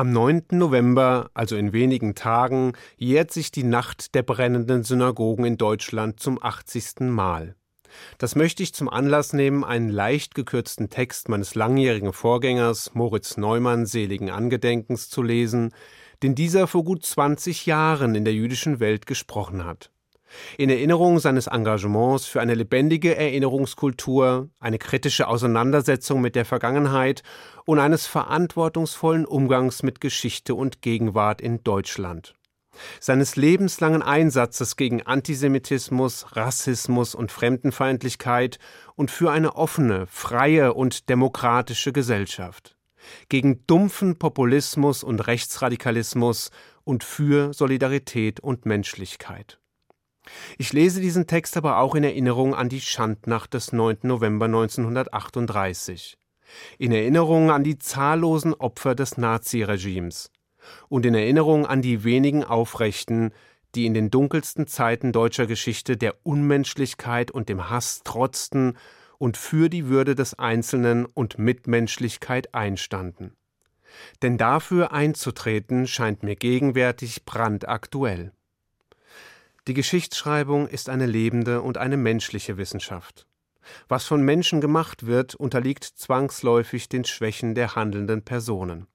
Am 9. November, also in wenigen Tagen, jährt sich die Nacht der brennenden Synagogen in Deutschland zum 80. Mal. Das möchte ich zum Anlass nehmen, einen leicht gekürzten Text meines langjährigen Vorgängers Moritz Neumann seligen Angedenkens zu lesen, den dieser vor gut 20 Jahren in der jüdischen Welt gesprochen hat in Erinnerung seines Engagements für eine lebendige Erinnerungskultur, eine kritische Auseinandersetzung mit der Vergangenheit und eines verantwortungsvollen Umgangs mit Geschichte und Gegenwart in Deutschland. Seines lebenslangen Einsatzes gegen Antisemitismus, Rassismus und Fremdenfeindlichkeit und für eine offene, freie und demokratische Gesellschaft. Gegen dumpfen Populismus und Rechtsradikalismus und für Solidarität und Menschlichkeit. Ich lese diesen Text aber auch in Erinnerung an die Schandnacht des 9. November 1938, in Erinnerung an die zahllosen Opfer des Naziregimes und in Erinnerung an die wenigen Aufrechten, die in den dunkelsten Zeiten deutscher Geschichte der Unmenschlichkeit und dem Hass trotzten und für die Würde des Einzelnen und Mitmenschlichkeit einstanden. Denn dafür einzutreten scheint mir gegenwärtig brandaktuell. Die Geschichtsschreibung ist eine lebende und eine menschliche Wissenschaft. Was von Menschen gemacht wird, unterliegt zwangsläufig den Schwächen der handelnden Personen.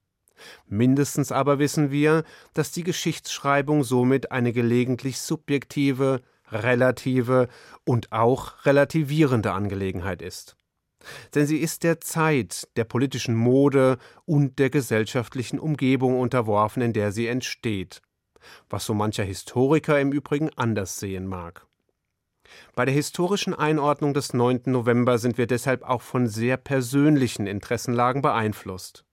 Mindestens aber wissen wir, dass die Geschichtsschreibung somit eine gelegentlich subjektive, relative und auch relativierende Angelegenheit ist. Denn sie ist der Zeit, der politischen Mode und der gesellschaftlichen Umgebung unterworfen, in der sie entsteht was so mancher Historiker im Übrigen anders sehen mag. Bei der historischen Einordnung des 9. November sind wir deshalb auch von sehr persönlichen Interessenlagen beeinflusst.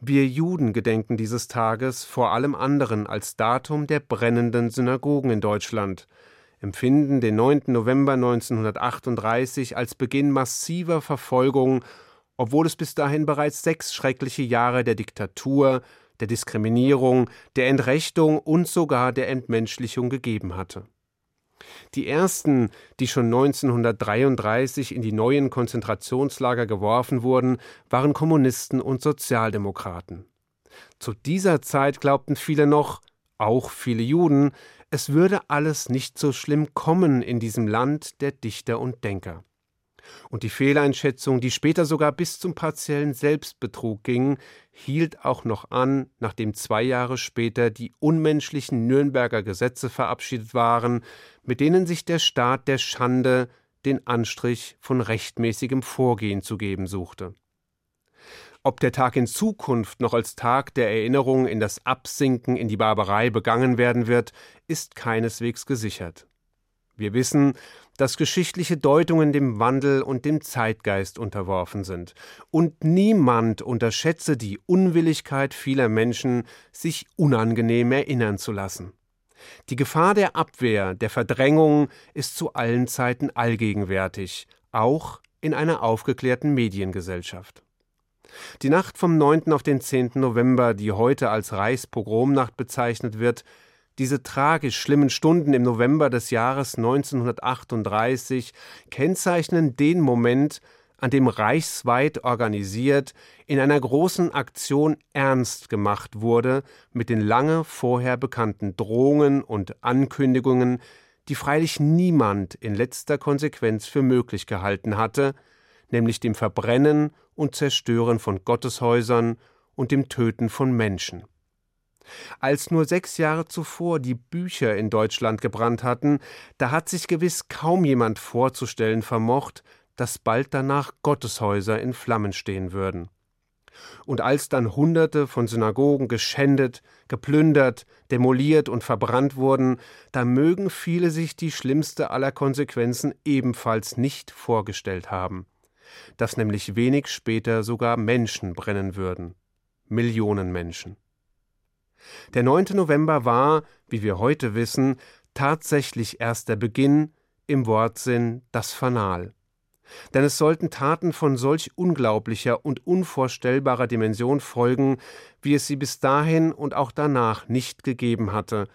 Wir Juden gedenken dieses Tages vor allem anderen als Datum der brennenden Synagogen in Deutschland, empfinden den 9. November 1938 als Beginn massiver Verfolgung, obwohl es bis dahin bereits sechs schreckliche Jahre der Diktatur, der Diskriminierung, der Entrechtung und sogar der Entmenschlichung gegeben hatte. Die ersten, die schon 1933 in die neuen Konzentrationslager geworfen wurden, waren Kommunisten und Sozialdemokraten. Zu dieser Zeit glaubten viele noch, auch viele Juden, es würde alles nicht so schlimm kommen in diesem Land der Dichter und Denker. Und die Fehleinschätzung, die später sogar bis zum partiellen Selbstbetrug ging, hielt auch noch an, nachdem zwei Jahre später die unmenschlichen Nürnberger Gesetze verabschiedet waren, mit denen sich der Staat der Schande den Anstrich von rechtmäßigem Vorgehen zu geben suchte. Ob der Tag in Zukunft noch als Tag der Erinnerung in das Absinken in die Barbarei begangen werden wird, ist keineswegs gesichert. Wir wissen, dass geschichtliche Deutungen dem Wandel und dem Zeitgeist unterworfen sind. Und niemand unterschätze die Unwilligkeit vieler Menschen, sich unangenehm erinnern zu lassen. Die Gefahr der Abwehr, der Verdrängung ist zu allen Zeiten allgegenwärtig, auch in einer aufgeklärten Mediengesellschaft. Die Nacht vom 9. auf den 10. November, die heute als Reichspogromnacht bezeichnet wird, diese tragisch schlimmen Stunden im November des Jahres 1938 kennzeichnen den Moment, an dem reichsweit organisiert in einer großen Aktion ernst gemacht wurde mit den lange vorher bekannten Drohungen und Ankündigungen, die freilich niemand in letzter Konsequenz für möglich gehalten hatte, nämlich dem Verbrennen und Zerstören von Gotteshäusern und dem Töten von Menschen. Als nur sechs Jahre zuvor die Bücher in Deutschland gebrannt hatten, da hat sich gewiss kaum jemand vorzustellen vermocht, dass bald danach Gotteshäuser in Flammen stehen würden. Und als dann Hunderte von Synagogen geschändet, geplündert, demoliert und verbrannt wurden, da mögen viele sich die schlimmste aller Konsequenzen ebenfalls nicht vorgestellt haben, dass nämlich wenig später sogar Menschen brennen würden. Millionen Menschen. Der 9. November war, wie wir heute wissen, tatsächlich erst der Beginn, im Wortsinn das Fanal. Denn es sollten Taten von solch unglaublicher und unvorstellbarer Dimension folgen, wie es sie bis dahin und auch danach nicht gegeben hatte,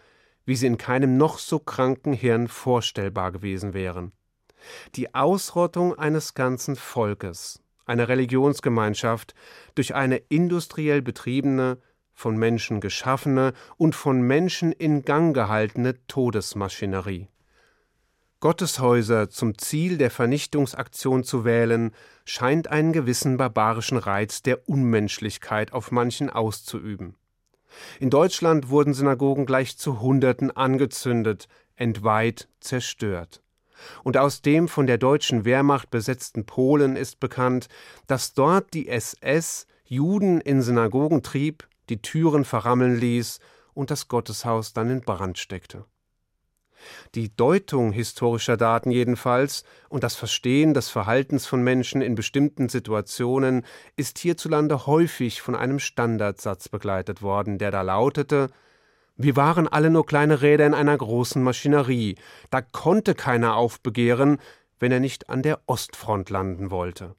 wie sie in keinem noch so kranken Hirn vorstellbar gewesen wären. Die Ausrottung eines ganzen Volkes, einer Religionsgemeinschaft, durch eine industriell betriebene, von Menschen geschaffene und von Menschen in Gang gehaltene Todesmaschinerie. Gotteshäuser zum Ziel der Vernichtungsaktion zu wählen, scheint einen gewissen barbarischen Reiz der Unmenschlichkeit auf manchen auszuüben. In Deutschland wurden Synagogen gleich zu Hunderten angezündet, entweiht, zerstört. Und aus dem von der deutschen Wehrmacht besetzten Polen ist bekannt, dass dort die SS Juden in Synagogen trieb, die Türen verrammeln ließ und das Gotteshaus dann in Brand steckte. Die Deutung historischer Daten jedenfalls und das Verstehen des Verhaltens von Menschen in bestimmten Situationen ist hierzulande häufig von einem Standardsatz begleitet worden, der da lautete Wir waren alle nur kleine Räder in einer großen Maschinerie, da konnte keiner aufbegehren, wenn er nicht an der Ostfront landen wollte.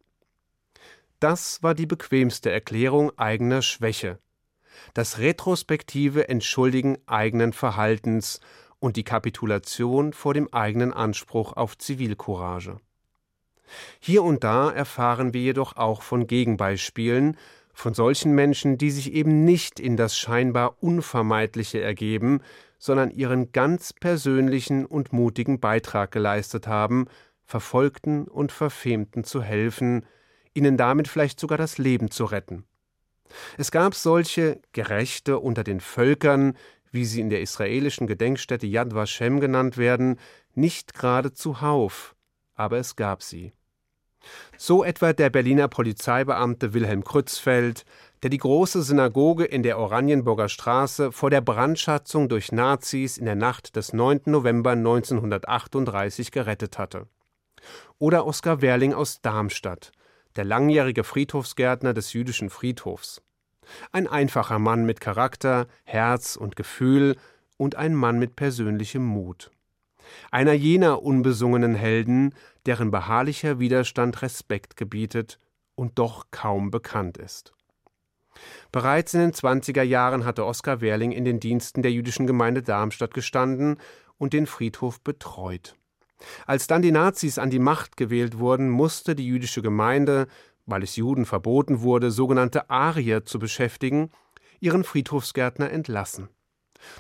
Das war die bequemste Erklärung eigener Schwäche, das retrospektive Entschuldigen eigenen Verhaltens und die Kapitulation vor dem eigenen Anspruch auf Zivilcourage. Hier und da erfahren wir jedoch auch von Gegenbeispielen, von solchen Menschen, die sich eben nicht in das scheinbar Unvermeidliche ergeben, sondern ihren ganz persönlichen und mutigen Beitrag geleistet haben, Verfolgten und Verfemten zu helfen, ihnen damit vielleicht sogar das Leben zu retten. Es gab solche Gerechte unter den Völkern, wie sie in der israelischen Gedenkstätte Yad Vashem genannt werden, nicht gerade zuhauf, aber es gab sie. So etwa der Berliner Polizeibeamte Wilhelm Krützfeld, der die große Synagoge in der Oranienburger Straße vor der Brandschatzung durch Nazis in der Nacht des 9. November 1938 gerettet hatte. Oder Oskar Werling aus Darmstadt, der langjährige Friedhofsgärtner des jüdischen Friedhofs. Ein einfacher Mann mit Charakter, Herz und Gefühl und ein Mann mit persönlichem Mut. Einer jener unbesungenen Helden, deren beharrlicher Widerstand Respekt gebietet und doch kaum bekannt ist. Bereits in den 20er Jahren hatte Oskar Werling in den Diensten der jüdischen Gemeinde Darmstadt gestanden und den Friedhof betreut. Als dann die Nazis an die Macht gewählt wurden, musste die jüdische Gemeinde weil es Juden verboten wurde, sogenannte Arier zu beschäftigen, ihren Friedhofsgärtner entlassen.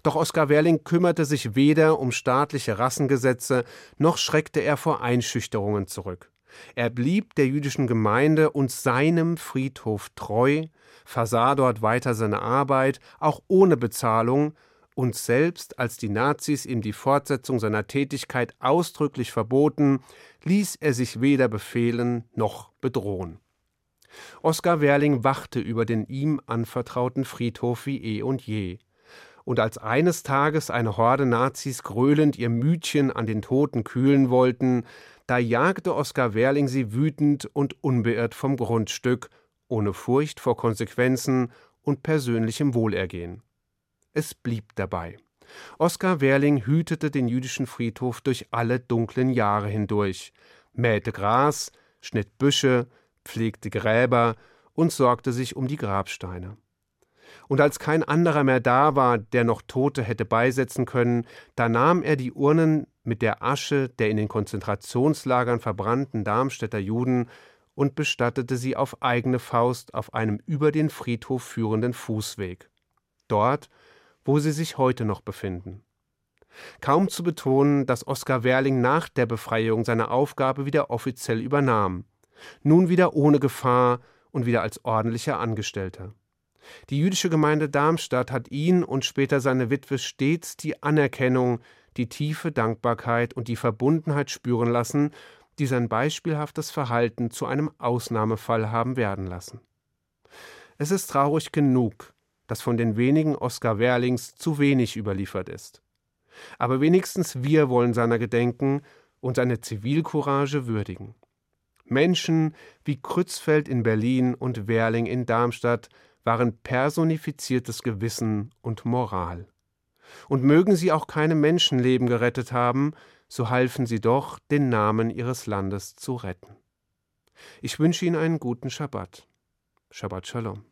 Doch Oskar Werling kümmerte sich weder um staatliche Rassengesetze, noch schreckte er vor Einschüchterungen zurück. Er blieb der jüdischen Gemeinde und seinem Friedhof treu, versah dort weiter seine Arbeit, auch ohne Bezahlung, und selbst als die Nazis ihm die Fortsetzung seiner Tätigkeit ausdrücklich verboten, ließ er sich weder befehlen noch bedrohen. Oskar Werling wachte über den ihm anvertrauten Friedhof wie eh und je. Und als eines Tages eine Horde Nazis gröhlend ihr Mütchen an den Toten kühlen wollten, da jagte Oskar Werling sie wütend und unbeirrt vom Grundstück, ohne Furcht vor Konsequenzen und persönlichem Wohlergehen. Es blieb dabei. Oskar Werling hütete den jüdischen Friedhof durch alle dunklen Jahre hindurch, mähte Gras, schnitt Büsche, pflegte Gräber und sorgte sich um die Grabsteine. Und als kein anderer mehr da war, der noch Tote hätte beisetzen können, da nahm er die Urnen mit der Asche der in den Konzentrationslagern verbrannten Darmstädter Juden und bestattete sie auf eigene Faust auf einem über den Friedhof führenden Fußweg. Dort, wo sie sich heute noch befinden. Kaum zu betonen, dass Oskar Werling nach der Befreiung seine Aufgabe wieder offiziell übernahm nun wieder ohne Gefahr und wieder als ordentlicher Angestellter. Die jüdische Gemeinde Darmstadt hat ihn und später seine Witwe stets die Anerkennung, die tiefe Dankbarkeit und die Verbundenheit spüren lassen, die sein beispielhaftes Verhalten zu einem Ausnahmefall haben werden lassen. Es ist traurig genug, dass von den wenigen Oskar Werlings zu wenig überliefert ist. Aber wenigstens wir wollen seiner gedenken und seine Zivilcourage würdigen. Menschen wie Krützfeld in Berlin und Werling in Darmstadt waren personifiziertes Gewissen und Moral. Und mögen sie auch keine Menschenleben gerettet haben, so halfen sie doch, den Namen ihres Landes zu retten. Ich wünsche Ihnen einen guten Schabbat. Shabbat Shalom.